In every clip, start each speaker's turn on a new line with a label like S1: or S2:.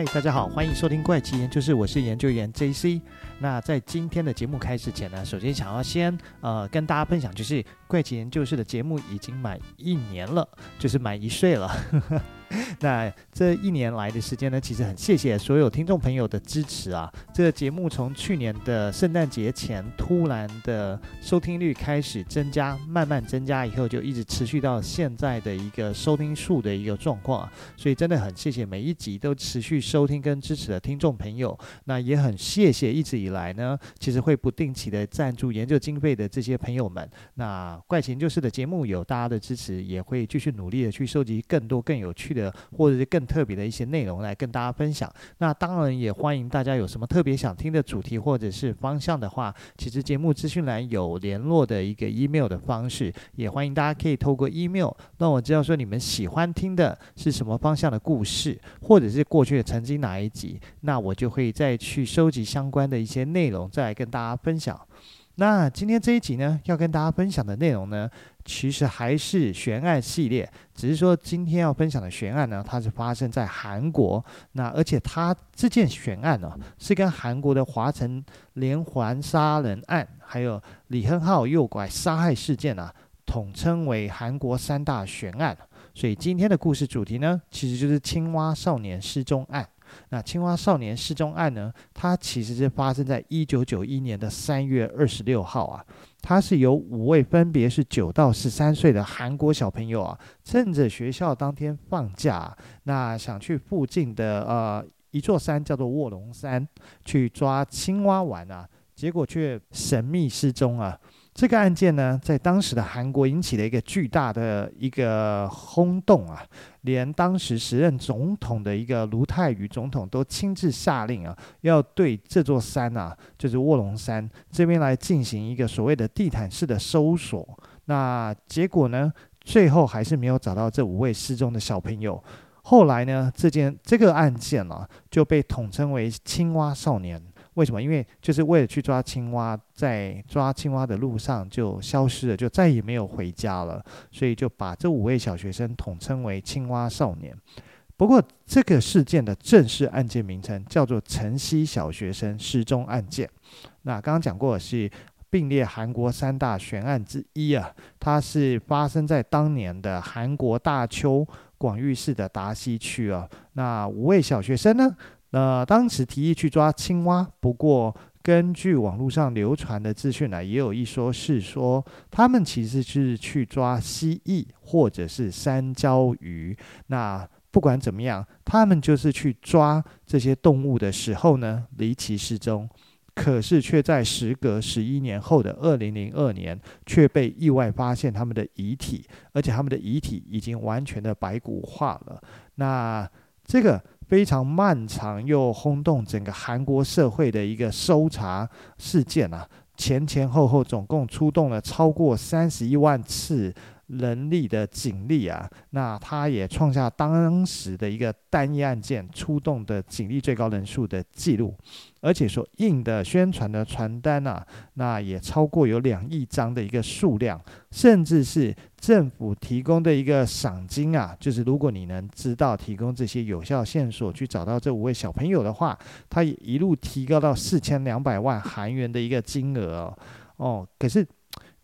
S1: 嗨，大家好，欢迎收听怪奇研究室，我是研究员 JC。那在今天的节目开始前呢，首先想要先呃跟大家分享，就是怪奇研究室的节目已经满一年了，就是满一岁了。那这一年来的时间呢，其实很谢谢所有听众朋友的支持啊。这个节目从去年的圣诞节前突然的收听率开始增加，慢慢增加以后，就一直持续到现在的一个收听数的一个状况啊。所以真的很谢谢每一集都持续收听跟支持的听众朋友。那也很谢谢一直以来呢，其实会不定期的赞助研究经费的这些朋友们。那怪奇研究室的节目有大家的支持，也会继续努力的去收集更多更有趣的。或者是更特别的一些内容来跟大家分享。那当然也欢迎大家有什么特别想听的主题或者是方向的话，其实节目资讯栏有联络的一个 email 的方式，也欢迎大家可以透过 email 让我知道说你们喜欢听的是什么方向的故事，或者是过去的曾经哪一集，那我就会再去收集相关的一些内容，再来跟大家分享。那今天这一集呢，要跟大家分享的内容呢，其实还是悬案系列，只是说今天要分享的悬案呢，它是发生在韩国。那而且它这件悬案呢，是跟韩国的华城连环杀人案，还有李亨浩诱拐杀害事件啊，统称为韩国三大悬案。所以今天的故事主题呢，其实就是青蛙少年失踪案。那青蛙少年失踪案呢，它其实是发生在一九九一年的三月二十六号啊。它是由五位分别是九到十三岁的韩国小朋友啊，趁着学校当天放假，那想去附近的呃一座山叫做卧龙山去抓青蛙玩啊，结果却神秘失踪啊。这个案件呢，在当时的韩国引起了一个巨大的一个轰动啊，连当时时任总统的一个卢泰愚总统都亲自下令啊，要对这座山啊，就是卧龙山这边来进行一个所谓的地毯式的搜索。那结果呢，最后还是没有找到这五位失踪的小朋友。后来呢，这件这个案件呢，啊，就被统称为青蛙少年。为什么？因为就是为了去抓青蛙，在抓青蛙的路上就消失了，就再也没有回家了，所以就把这五位小学生统称为青蛙少年。不过，这个事件的正式案件名称叫做晨曦小学生失踪案件。那刚刚讲过是并列韩国三大悬案之一啊，它是发生在当年的韩国大邱广域市的达西区啊。那五位小学生呢？那当时提议去抓青蛙，不过根据网络上流传的资讯呢，也有一说是说他们其实是去抓蜥蜴或者是山椒鱼。那不管怎么样，他们就是去抓这些动物的时候呢，离奇失踪。可是却在时隔十一年后的二零零二年，却被意外发现他们的遗体，而且他们的遗体已经完全的白骨化了。那这个。非常漫长又轰动整个韩国社会的一个搜查事件啊，前前后后总共出动了超过三十一万次。人力的警力啊，那他也创下当时的一个单一案件出动的警力最高人数的记录，而且所印的宣传的传单啊，那也超过有两亿张的一个数量，甚至是政府提供的一个赏金啊，就是如果你能知道提供这些有效线索去找到这五位小朋友的话，他一路提高到四千两百万韩元的一个金额哦。哦，可是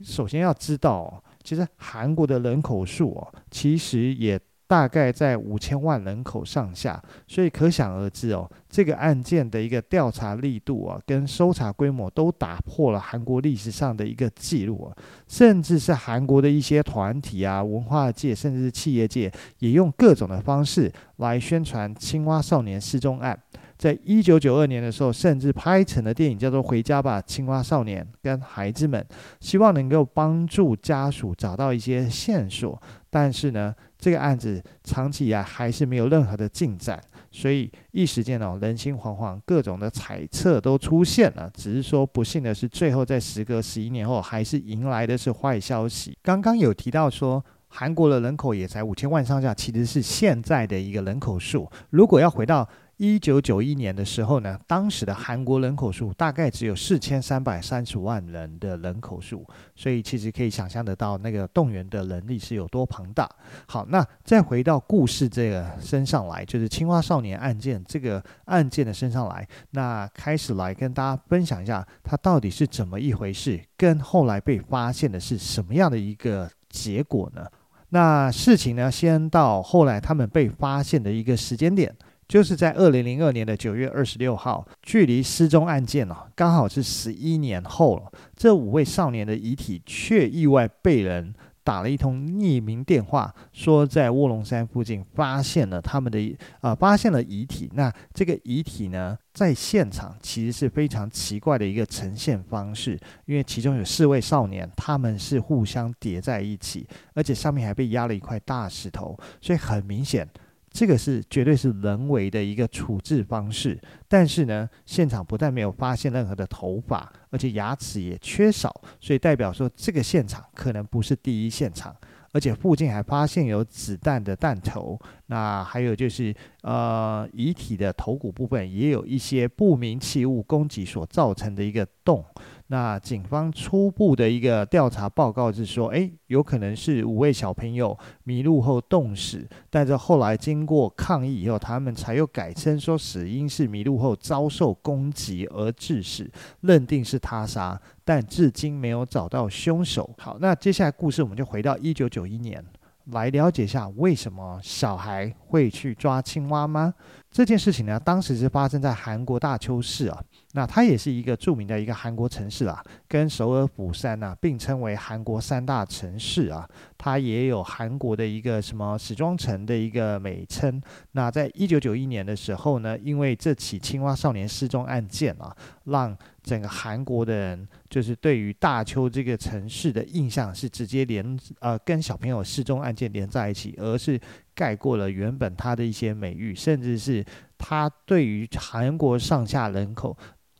S1: 首先要知道。其实韩国的人口数哦，其实也大概在五千万人口上下，所以可想而知哦，这个案件的一个调查力度啊，跟搜查规模都打破了韩国历史上的一个记录啊，甚至是韩国的一些团体啊、文化界，甚至是企业界，也用各种的方式来宣传青蛙少年失踪案。在一九九二年的时候，甚至拍成了电影，叫做《回家吧，青蛙少年》，跟孩子们，希望能够帮助家属找到一些线索。但是呢，这个案子长期以来还是没有任何的进展，所以一时间哦，人心惶惶，各种的猜测都出现了。只是说，不幸的是，最后在时隔十一年后，还是迎来的是坏消息。刚刚有提到说，韩国的人口也才五千万上下，其实是现在的一个人口数。如果要回到一九九一年的时候呢，当时的韩国人口数大概只有四千三百三十万人的人口数，所以其实可以想象得到那个动员的能力是有多庞大。好，那再回到故事这个身上来，就是青蛙少年案件这个案件的身上来，那开始来跟大家分享一下，它到底是怎么一回事，跟后来被发现的是什么样的一个结果呢？那事情呢，先到后来他们被发现的一个时间点。就是在二零零二年的九月二十六号，距离失踪案件哦，刚好是十一年后了。这五位少年的遗体却意外被人打了一通匿名电话，说在卧龙山附近发现了他们的呃，发现了遗体。那这个遗体呢，在现场其实是非常奇怪的一个呈现方式，因为其中有四位少年，他们是互相叠在一起，而且上面还被压了一块大石头，所以很明显。这个是绝对是人为的一个处置方式，但是呢，现场不但没有发现任何的头发，而且牙齿也缺少，所以代表说这个现场可能不是第一现场，而且附近还发现有子弹的弹头，那还有就是呃遗体的头骨部分也有一些不明器物攻击所造成的一个洞。那警方初步的一个调查报告是说，诶，有可能是五位小朋友迷路后冻死，但是后来经过抗议以后，他们才又改称说死因是迷路后遭受攻击而致死，认定是他杀，但至今没有找到凶手。好，那接下来故事我们就回到一九九一年，来了解一下为什么小孩会去抓青蛙吗？这件事情呢，当时是发生在韩国大邱市啊。那它也是一个著名的一个韩国城市啊，跟首尔、釜山呐并称为韩国三大城市啊。它也有韩国的一个什么时装城的一个美称。那在一九九一年的时候呢，因为这起青蛙少年失踪案件啊，让整个韩国的人就是对于大邱这个城市的印象是直接连呃跟小朋友失踪案件连在一起，而是盖过了原本它的一些美誉，甚至是它对于韩国上下人口。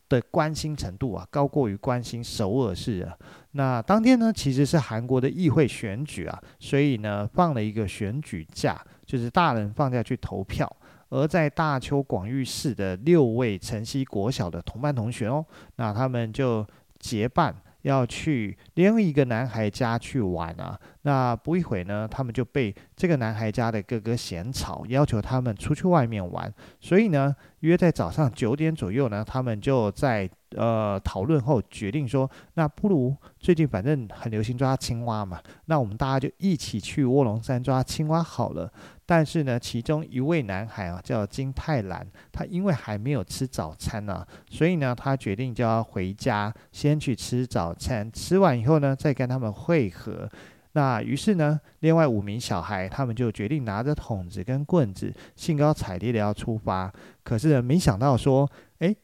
S1: 的关心程度啊，高过于关心首尔市啊。那当天呢，其实是韩国的议会选举啊，所以呢，放了一个选举假，就是大人放假去投票。而在大邱广域市的六位晨曦国小的同班同学哦，那他们就结伴要去另一个男孩家去玩啊。那不一会呢，他们就被这个男孩家的哥哥嫌吵，要求他们出去外面玩。所以呢，约在早上九点左右呢，他们就在呃讨论后决定说，那不如最近反正很流行抓青蛙嘛，那我们大家就一起去卧龙山抓青蛙好了。但是呢，其中一位男孩啊叫金泰兰，他因为还没有吃早餐呢、啊，所以呢，他决定就要回家先去吃早餐，吃完以后呢，再跟他们会合。那于是呢，另外五名小孩他们就决定拿着桶子跟棍子，兴高采烈的要出发。可是呢，没想到说，哎，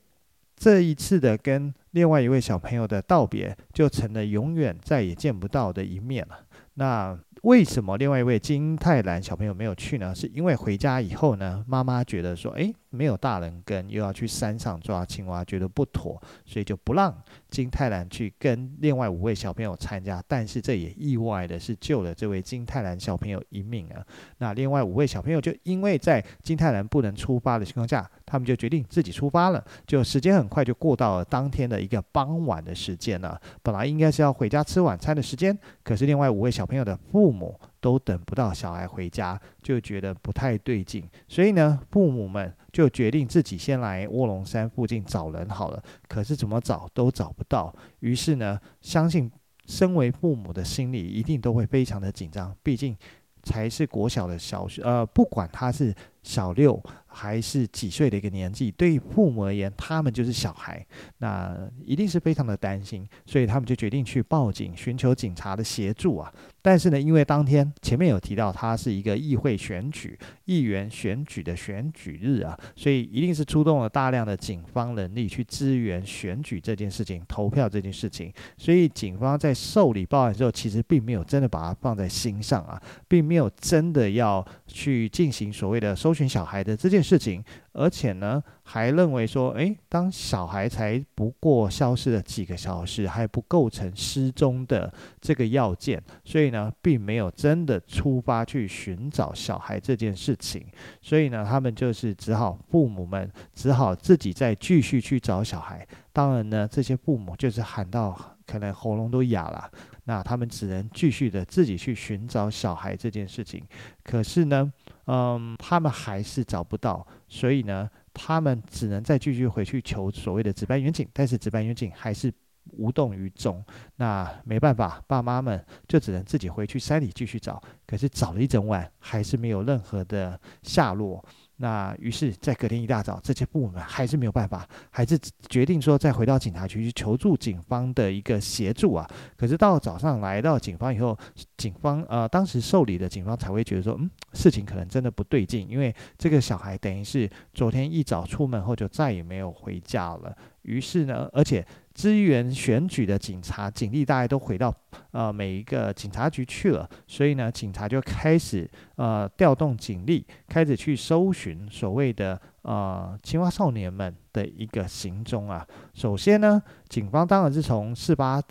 S1: 这一次的跟另外一位小朋友的道别，就成了永远再也见不到的一面了。那为什么另外一位金泰兰小朋友没有去呢？是因为回家以后呢，妈妈觉得说，哎，没有大人跟，又要去山上抓青蛙，觉得不妥，所以就不让金泰兰去跟另外五位小朋友参加。但是这也意外的是救了这位金泰兰小朋友一命啊。那另外五位小朋友就因为在金泰兰不能出发的情况下，他们就决定自己出发了。就时间很快就过到了当天的一个傍晚的时间了。本来应该是要回家吃晚餐的时间，可是另外五位小朋友的父母父母都等不到小孩回家，就觉得不太对劲，所以呢，父母们就决定自己先来卧龙山附近找人好了。可是怎么找都找不到，于是呢，相信身为父母的心里一定都会非常的紧张，毕竟才是国小的小学，呃，不管他是小六。还是几岁的一个年纪，对父母而言，他们就是小孩，那一定是非常的担心，所以他们就决定去报警，寻求警察的协助啊。但是呢，因为当天前面有提到，它是一个议会选举、议员选举的选举日啊，所以一定是出动了大量的警方人力去支援选举这件事情、投票这件事情。所以警方在受理报案之后，其实并没有真的把它放在心上啊，并没有真的要去进行所谓的搜搜寻小孩的这件事情，而且呢，还认为说，诶，当小孩才不过消失了几个小时，还不构成失踪的这个要件，所以呢，并没有真的出发去寻找小孩这件事情。所以呢，他们就是只好父母们只好自己再继续去找小孩。当然呢，这些父母就是喊到可能喉咙都哑了。那他们只能继续的自己去寻找小孩这件事情，可是呢，嗯，他们还是找不到，所以呢，他们只能再继续回去求所谓的值班员警，但是值班员警还是无动于衷。那没办法，爸妈们就只能自己回去山里继续找，可是找了一整晚，还是没有任何的下落。那于是，在隔天一大早，这些部门还是没有办法，还是决定说再回到警察局去求助警方的一个协助啊。可是到早上来到警方以后，警方呃当时受理的警方才会觉得说，嗯，事情可能真的不对劲，因为这个小孩等于是昨天一早出门后就再也没有回家了。于是呢，而且。支援选举的警察、警力大概都回到呃每一个警察局去了，所以呢，警察就开始呃调动警力，开始去搜寻所谓的呃青蛙少年们的一个行踪啊。首先呢，警方当然是从事发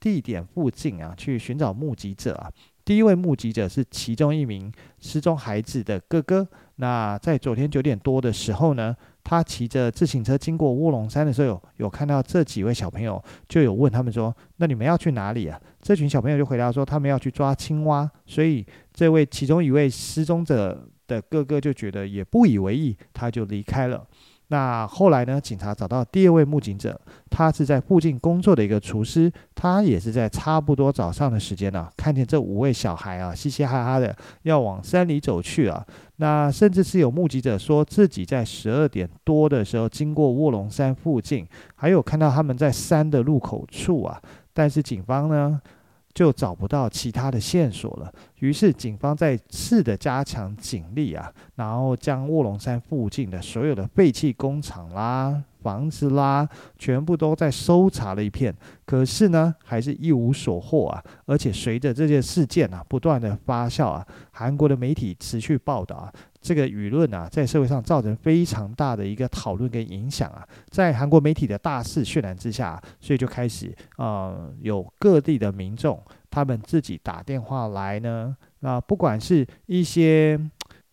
S1: 地点附近啊去寻找目击者啊。第一位目击者是其中一名失踪孩子的哥哥。那在昨天九点多的时候呢，他骑着自行车经过卧龙山的时候，有有看到这几位小朋友，就有问他们说：“那你们要去哪里啊？”这群小朋友就回答说：“他们要去抓青蛙。”所以这位其中一位失踪者的哥哥就觉得也不以为意，他就离开了。那后来呢？警察找到第二位目击者，他是在附近工作的一个厨师，他也是在差不多早上的时间呢、看见这五位小孩啊，嘻嘻哈哈的要往山里走去啊。那甚至是有目击者说自己在十二点多的时候经过卧龙山附近，还有看到他们在山的入口处啊。但是警方呢，就找不到其他的线索了，于是警方再次的加强警力啊，然后将卧龙山附近的所有的废弃工厂啦、房子啦，全部都在搜查了一遍，可是呢，还是一无所获啊！而且随着这件事件啊不断的发酵啊，韩国的媒体持续报道啊。这个舆论啊，在社会上造成非常大的一个讨论跟影响啊，在韩国媒体的大肆渲染之下，所以就开始呃，有各地的民众他们自己打电话来呢，那，不管是一些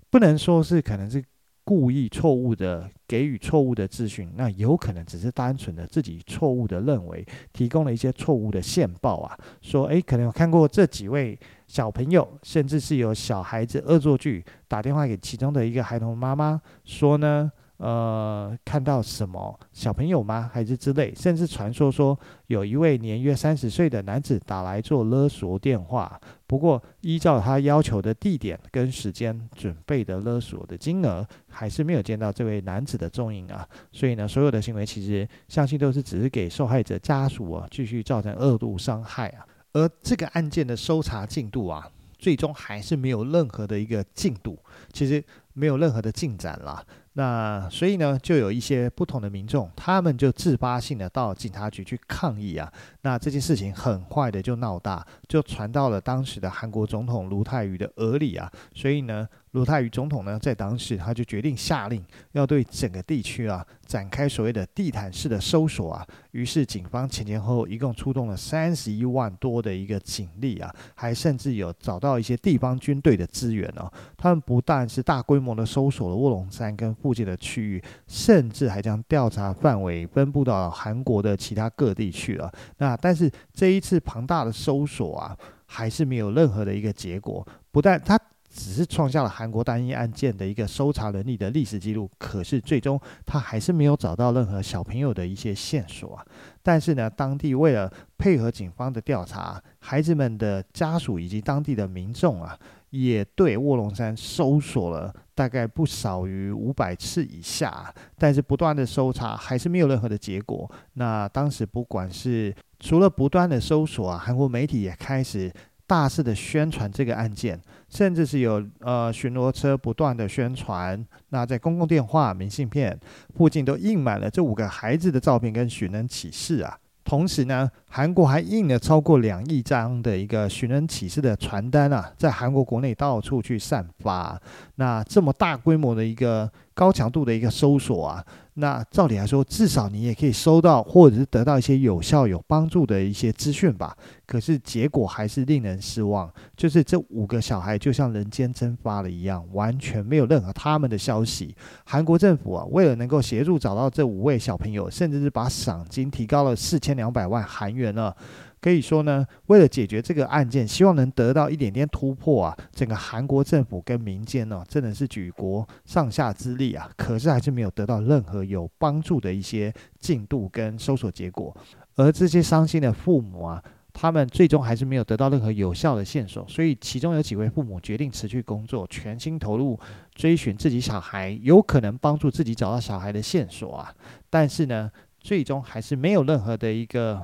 S1: 不能说是可能是。故意错误的给予错误的资讯，那有可能只是单纯的自己错误的认为，提供了一些错误的线报啊，说诶，可能有看过这几位小朋友，甚至是有小孩子恶作剧打电话给其中的一个孩童妈妈，说呢。呃，看到什么小朋友吗？还是之类，甚至传说说有一位年约三十岁的男子打来做勒索电话，不过依照他要求的地点跟时间准备的勒索的金额，还是没有见到这位男子的踪影啊。所以呢，所有的行为其实相信都是只是给受害者家属啊继续造成二度伤害啊。而这个案件的搜查进度啊，最终还是没有任何的一个进度，其实没有任何的进展啦。那所以呢，就有一些不同的民众，他们就自发性的到警察局去抗议啊。那这件事情很快的就闹大，就传到了当时的韩国总统卢泰愚的耳里啊。所以呢，卢泰愚总统呢，在当时他就决定下令，要对整个地区啊展开所谓的地毯式的搜索啊。于是警方前前后后一共出动了三十一万多的一个警力啊，还甚至有找到一些地方军队的资源哦。他们不但是大规模的搜索了卧龙山跟附近的区域，甚至还将调查范围分布到韩国的其他各地去了。那但是这一次庞大的搜索啊，还是没有任何的一个结果。不但他只是创下了韩国单一案件的一个搜查能力的历史记录，可是最终他还是没有找到任何小朋友的一些线索啊。但是呢，当地为了配合警方的调查，孩子们的家属以及当地的民众啊。也对卧龙山搜索了大概不少于五百次以下，但是不断的搜查还是没有任何的结果。那当时不管是除了不断的搜索啊，韩国媒体也开始大肆的宣传这个案件，甚至是有呃巡逻车不断的宣传。那在公共电话、明信片附近都印满了这五个孩子的照片跟寻人启事啊。同时呢，韩国还印了超过两亿张的一个寻人启事的传单啊，在韩国国内到处去散发。那这么大规模的一个高强度的一个搜索啊。那照理来说，至少你也可以收到，或者是得到一些有效、有帮助的一些资讯吧。可是结果还是令人失望，就是这五个小孩就像人间蒸发了一样，完全没有任何他们的消息。韩国政府啊，为了能够协助找到这五位小朋友，甚至是把赏金提高了四千两百万韩元了。可以说呢，为了解决这个案件，希望能得到一点点突破啊，整个韩国政府跟民间呢，真的是举国上下之力啊，可是还是没有得到任何有帮助的一些进度跟搜索结果。而这些伤心的父母啊，他们最终还是没有得到任何有效的线索，所以其中有几位父母决定辞去工作，全心投入追寻自己小孩，有可能帮助自己找到小孩的线索啊。但是呢，最终还是没有任何的一个。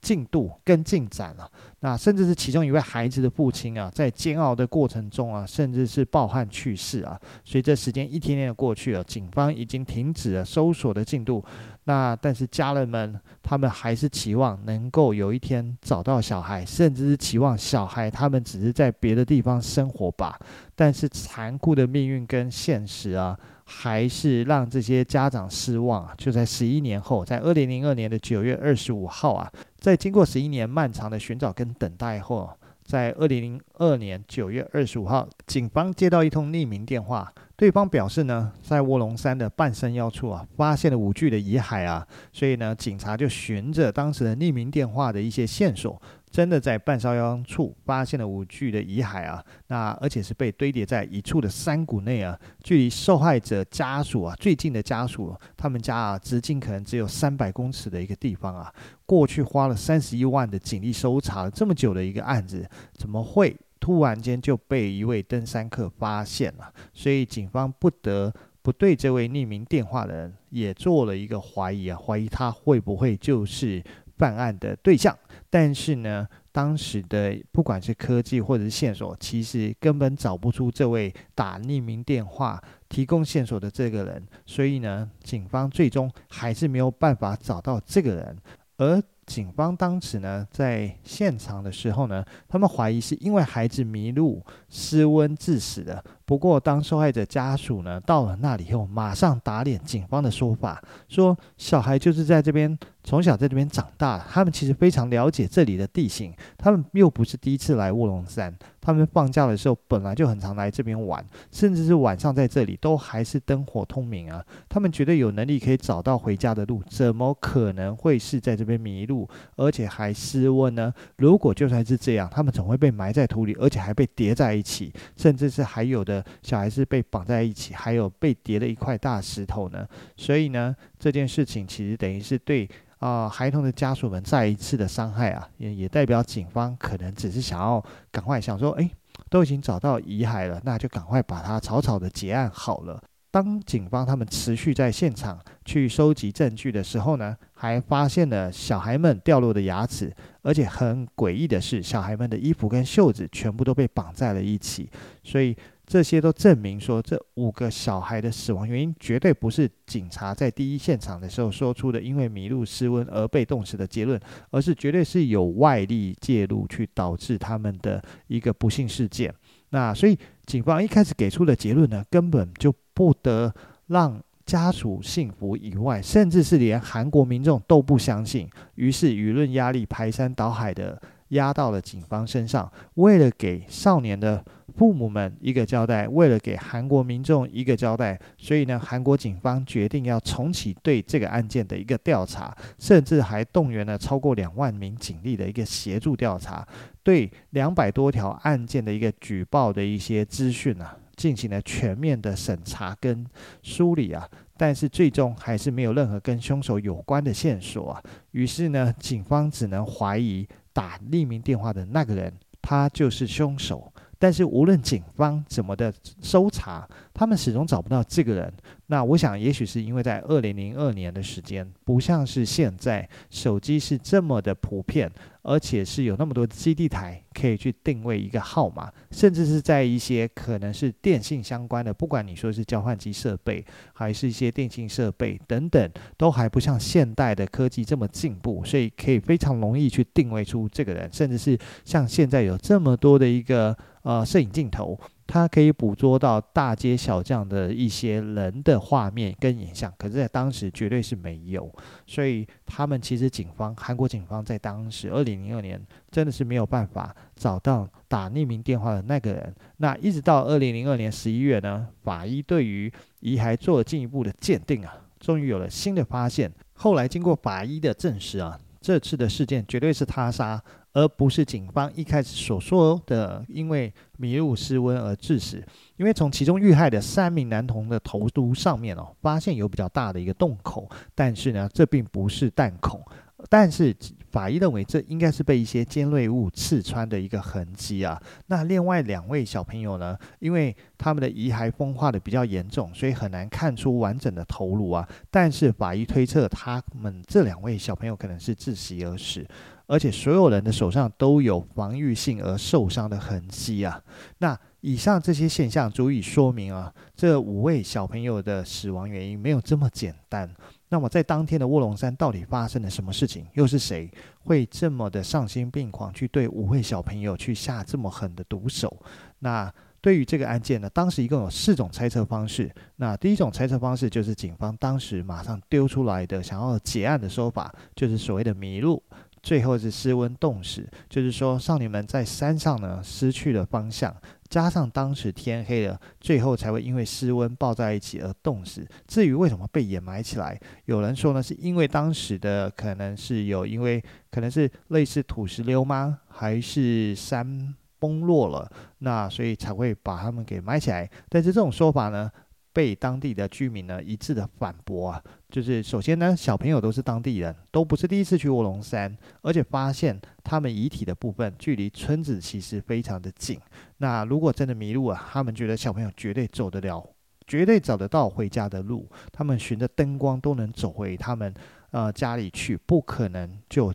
S1: 进度跟进展了，那甚至是其中一位孩子的父亲啊，在煎熬的过程中啊，甚至是抱憾去世啊。随着时间一天天的过去了，警方已经停止了搜索的进度。那但是家人们，他们还是期望能够有一天找到小孩，甚至是期望小孩他们只是在别的地方生活吧。但是残酷的命运跟现实啊。还是让这些家长失望啊！就在十一年后，在二零零二年的九月二十五号啊，在经过十一年漫长的寻找跟等待后，在二零零二年九月二十五号，警方接到一通匿名电话，对方表示呢，在卧龙山的半山腰处啊，发现了五具的遗骸啊，所以呢，警察就循着当时的匿名电话的一些线索。真的在半山腰处发现了五具的遗骸啊，那而且是被堆叠在一处的山谷内啊，距离受害者家属啊最近的家属，他们家啊直径可能只有三百公尺的一个地方啊。过去花了三十一万的警力搜查了这么久的一个案子，怎么会突然间就被一位登山客发现了？所以警方不得不对这位匿名电话的人也做了一个怀疑啊，怀疑他会不会就是犯案的对象。但是呢，当时的不管是科技或者是线索，其实根本找不出这位打匿名电话提供线索的这个人，所以呢，警方最终还是没有办法找到这个人。而警方当时呢，在现场的时候呢，他们怀疑是因为孩子迷路失温致死的。不过，当受害者家属呢到了那里以后，马上打脸警方的说法，说小孩就是在这边。从小在这边长大，他们其实非常了解这里的地形。他们又不是第一次来卧龙山，他们放假的时候本来就很常来这边玩，甚至是晚上在这里都还是灯火通明啊。他们绝对有能力可以找到回家的路，怎么可能会是在这边迷路，而且还失温呢？如果就算是这样，他们总会被埋在土里，而且还被叠在一起，甚至是还有的小孩是被绑在一起，还有被叠了一块大石头呢。所以呢，这件事情其实等于是对。啊、孩童的家属们再一次的伤害啊，也也代表警方可能只是想要赶快想说，哎，都已经找到遗骸了，那就赶快把它草草的结案好了。当警方他们持续在现场去收集证据的时候呢，还发现了小孩们掉落的牙齿，而且很诡异的是，小孩们的衣服跟袖子全部都被绑在了一起，所以。这些都证明说，这五个小孩的死亡原因绝对不是警察在第一现场的时候说出的因为迷路失温而被冻死的结论，而是绝对是有外力介入去导致他们的一个不幸事件。那所以警方一开始给出的结论呢，根本就不得让家属信服以外，甚至是连韩国民众都不相信。于是舆论压力排山倒海的压到了警方身上，为了给少年的。父母们一个交代，为了给韩国民众一个交代，所以呢，韩国警方决定要重启对这个案件的一个调查，甚至还动员了超过两万名警力的一个协助调查，对两百多条案件的一个举报的一些资讯啊，进行了全面的审查跟梳理啊，但是最终还是没有任何跟凶手有关的线索啊，于是呢，警方只能怀疑打匿名电话的那个人，他就是凶手。但是无论警方怎么的搜查，他们始终找不到这个人。那我想，也许是因为在二零零二年的时间，不像是现在手机是这么的普遍，而且是有那么多基地台可以去定位一个号码，甚至是在一些可能是电信相关的，不管你说是交换机设备，还是一些电信设备等等，都还不像现代的科技这么进步，所以可以非常容易去定位出这个人，甚至是像现在有这么多的一个呃摄影镜头。它可以捕捉到大街小巷的一些人的画面跟影像，可是，在当时绝对是没有，所以他们其实警方，韩国警方在当时二零零二年真的是没有办法找到打匿名电话的那个人。那一直到二零零二年十一月呢，法医对于遗骸做了进一步的鉴定啊，终于有了新的发现。后来经过法医的证实啊，这次的事件绝对是他杀。而不是警方一开始所说的，因为迷路失温而致死。因为从其中遇害的三名男童的头颅上面哦，发现有比较大的一个洞口，但是呢，这并不是弹孔。但是法医认为这应该是被一些尖锐物刺穿的一个痕迹啊。那另外两位小朋友呢，因为他们的遗骸风化的比较严重，所以很难看出完整的头颅啊。但是法医推测，他们这两位小朋友可能是窒息而死。而且所有人的手上都有防御性而受伤的痕迹啊！那以上这些现象足以说明啊，这五位小朋友的死亡原因没有这么简单。那么在当天的卧龙山到底发生了什么事情？又是谁会这么的丧心病狂去对五位小朋友去下这么狠的毒手？那对于这个案件呢，当时一共有四种猜测方式。那第一种猜测方式就是警方当时马上丢出来的想要结案的说法，就是所谓的迷路。最后是失温冻死，就是说少女们在山上呢失去了方向，加上当时天黑了，最后才会因为失温抱在一起而冻死。至于为什么被掩埋起来，有人说呢是因为当时的可能是有因为可能是类似土石流吗？还是山崩落了，那所以才会把他们给埋起来。但是这种说法呢，被当地的居民呢一致的反驳啊，就是首先呢，小朋友都是当地人，都不是第一次去卧龙山，而且发现他们遗体的部分距离村子其实非常的近。那如果真的迷路啊，他们觉得小朋友绝对走得了，绝对找得到回家的路，他们循着灯光都能走回他们呃家里去，不可能就。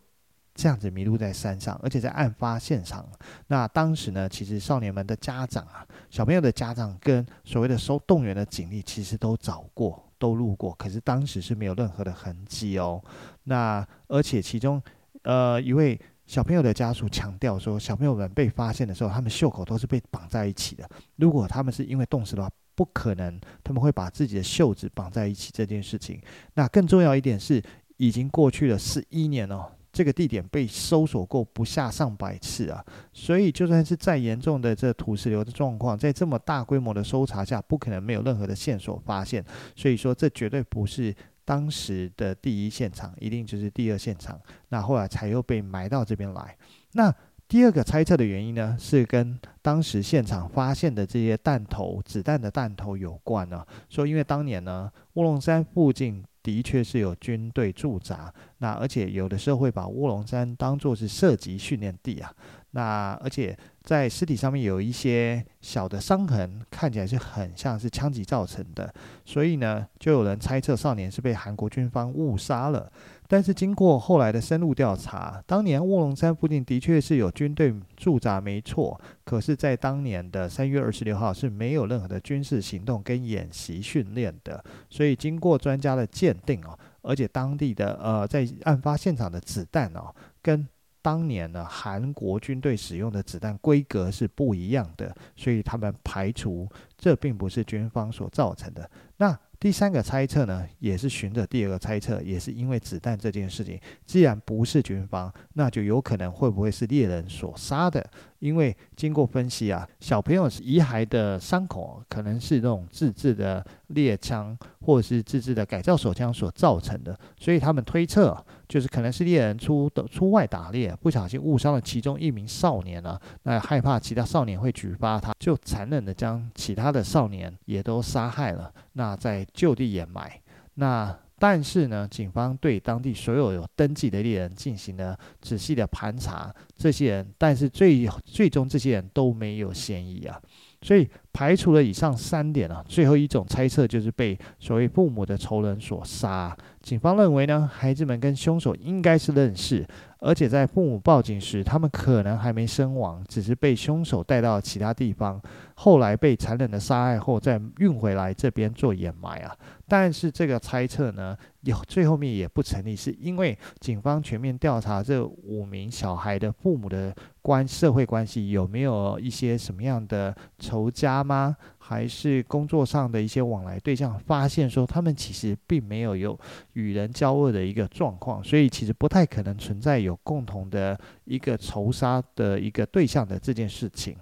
S1: 这样子迷路在山上，而且在案发现场。那当时呢，其实少年们的家长啊，小朋友的家长跟所谓的收动员的警力，其实都找过，都路过，可是当时是没有任何的痕迹哦。那而且其中，呃，一位小朋友的家属强调说，小朋友们被发现的时候，他们袖口都是被绑在一起的。如果他们是因为冻死的话，不可能他们会把自己的袖子绑在一起这件事情。那更重要一点是，已经过去了十一年哦。这个地点被搜索过不下上百次啊，所以就算是再严重的这土石流的状况，在这么大规模的搜查下，不可能没有任何的线索发现。所以说，这绝对不是当时的第一现场，一定就是第二现场。那后来才又被埋到这边来。那第二个猜测的原因呢，是跟当时现场发现的这些弹头、子弹的弹头有关呢、啊。说因为当年呢，卧龙山附近。的确是有军队驻扎，那而且有的时候会把卧龙山当作是射击训练地啊，那而且在尸体上面有一些小的伤痕，看起来是很像是枪击造成的，所以呢，就有人猜测少年是被韩国军方误杀了。但是经过后来的深入调查，当年卧龙山附近的确是有军队驻扎，没错。可是，在当年的三月二十六号是没有任何的军事行动跟演习训练的。所以经过专家的鉴定哦，而且当地的呃，在案发现场的子弹哦，跟当年呢韩国军队使用的子弹规格是不一样的，所以他们排除这并不是军方所造成的。那。第三个猜测呢，也是循着第二个猜测，也是因为子弹这件事情，既然不是军方，那就有可能会不会是猎人所杀的？因为经过分析啊，小朋友遗骸的伤口可能是那种自制的猎枪或者是自制的改造手枪所造成的，所以他们推测就是可能是猎人出的出外打猎，不小心误伤了其中一名少年啊，那害怕其他少年会举发他，就残忍的将其他的少年也都杀害了，那在就地掩埋。那但是呢，警方对当地所有有登记的猎人进行了仔细的盘查，这些人，但是最最终这些人都没有嫌疑啊。所以排除了以上三点啊，最后一种猜测就是被所谓父母的仇人所杀。警方认为呢，孩子们跟凶手应该是认识。而且在父母报警时，他们可能还没身亡，只是被凶手带到其他地方，后来被残忍的杀害后再运回来这边做掩埋啊。但是这个猜测呢，有最后面也不成立，是因为警方全面调查这五名小孩的父母的关社会关系有没有一些什么样的仇家吗？还是工作上的一些往来对象？发现说他们其实并没有有与人交恶的一个状况，所以其实不太可能存在有共同的一个仇杀的一个对象的这件事情。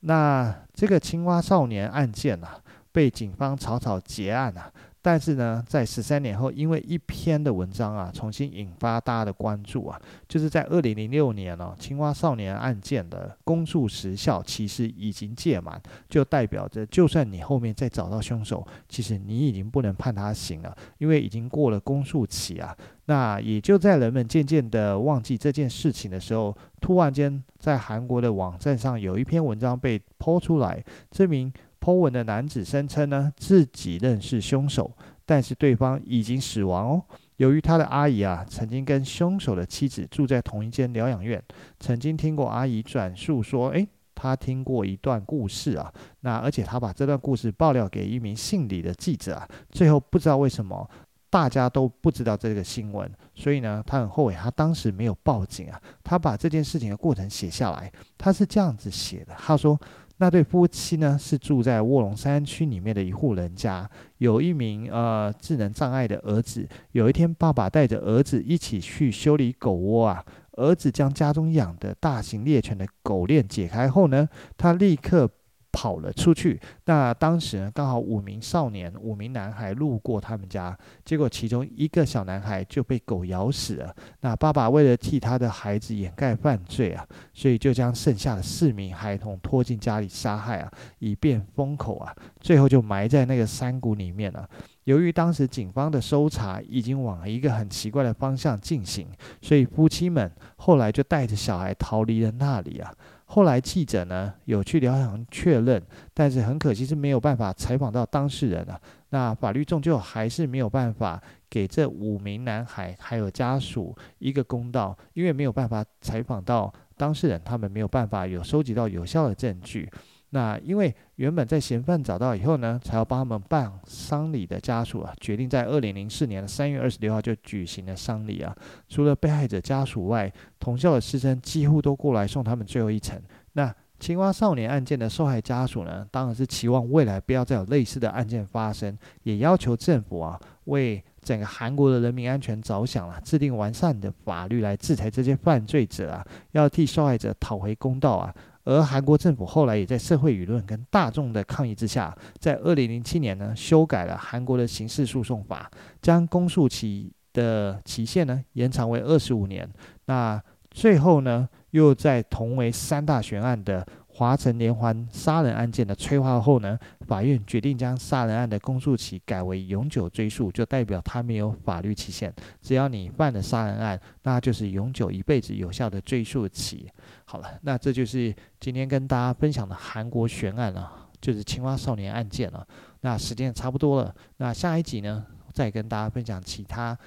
S1: 那这个青蛙少年案件啊，被警方草草结案啊。但是呢，在十三年后，因为一篇的文章啊，重新引发大家的关注啊，就是在二零零六年呢、青蛙少年案件的公诉时效其实已经届满，就代表着，就算你后面再找到凶手，其实你已经不能判他刑了，因为已经过了公诉期啊。那也就在人们渐渐的忘记这件事情的时候，突然间在韩国的网站上有一篇文章被抛出来，证明。Po 文的男子声称呢，自己认识凶手，但是对方已经死亡哦。由于他的阿姨啊，曾经跟凶手的妻子住在同一间疗养院，曾经听过阿姨转述说，诶，他听过一段故事啊。那而且他把这段故事爆料给一名姓李的记者啊。最后不知道为什么大家都不知道这个新闻，所以呢，他很后悔他当时没有报警啊。他把这件事情的过程写下来，他是这样子写的，他说。那对夫妻呢，是住在卧龙山区里面的一户人家，有一名呃智能障碍的儿子。有一天，爸爸带着儿子一起去修理狗窝啊，儿子将家中养的大型猎犬的狗链解开后呢，他立刻。跑了出去。那当时呢，刚好五名少年、五名男孩路过他们家，结果其中一个小男孩就被狗咬死了。那爸爸为了替他的孩子掩盖犯罪啊，所以就将剩下的四名孩童拖进家里杀害啊，以便封口啊。最后就埋在那个山谷里面了。由于当时警方的搜查已经往一个很奇怪的方向进行，所以夫妻们后来就带着小孩逃离了那里啊。后来记者呢有去疗养确认，但是很可惜是没有办法采访到当事人啊。那法律终究还是没有办法给这五名男孩还有家属一个公道，因为没有办法采访到当事人，他们没有办法有收集到有效的证据。那因为原本在嫌犯找到以后呢，才要帮他们办丧礼的家属啊，决定在二零零四年的三月二十六号就举行了丧礼啊。除了被害者家属外，同校的师生几乎都过来送他们最后一程。那青蛙少年案件的受害家属呢，当然是期望未来不要再有类似的案件发生，也要求政府啊，为整个韩国的人民安全着想啊，制定完善的法律来制裁这些犯罪者啊，要替受害者讨回公道啊。而韩国政府后来也在社会舆论跟大众的抗议之下，在二零零七年呢，修改了韩国的刑事诉讼法，将公诉期的期限呢延长为二十五年。那最后呢，又在同为三大悬案的。华城连环杀人案件的催化后呢，法院决定将杀人案的公诉期改为永久追诉，就代表它没有法律期限。只要你犯了杀人案，那就是永久一辈子有效的追诉期。好了，那这就是今天跟大家分享的韩国悬案了，就是青蛙少年案件了。那时间也差不多了，那下一集呢，再跟大家分享其他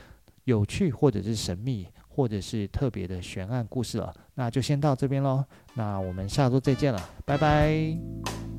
S1: 有趣或者是神秘。或者是特别的悬案故事了，那就先到这边喽。那我们下周再见了，拜拜。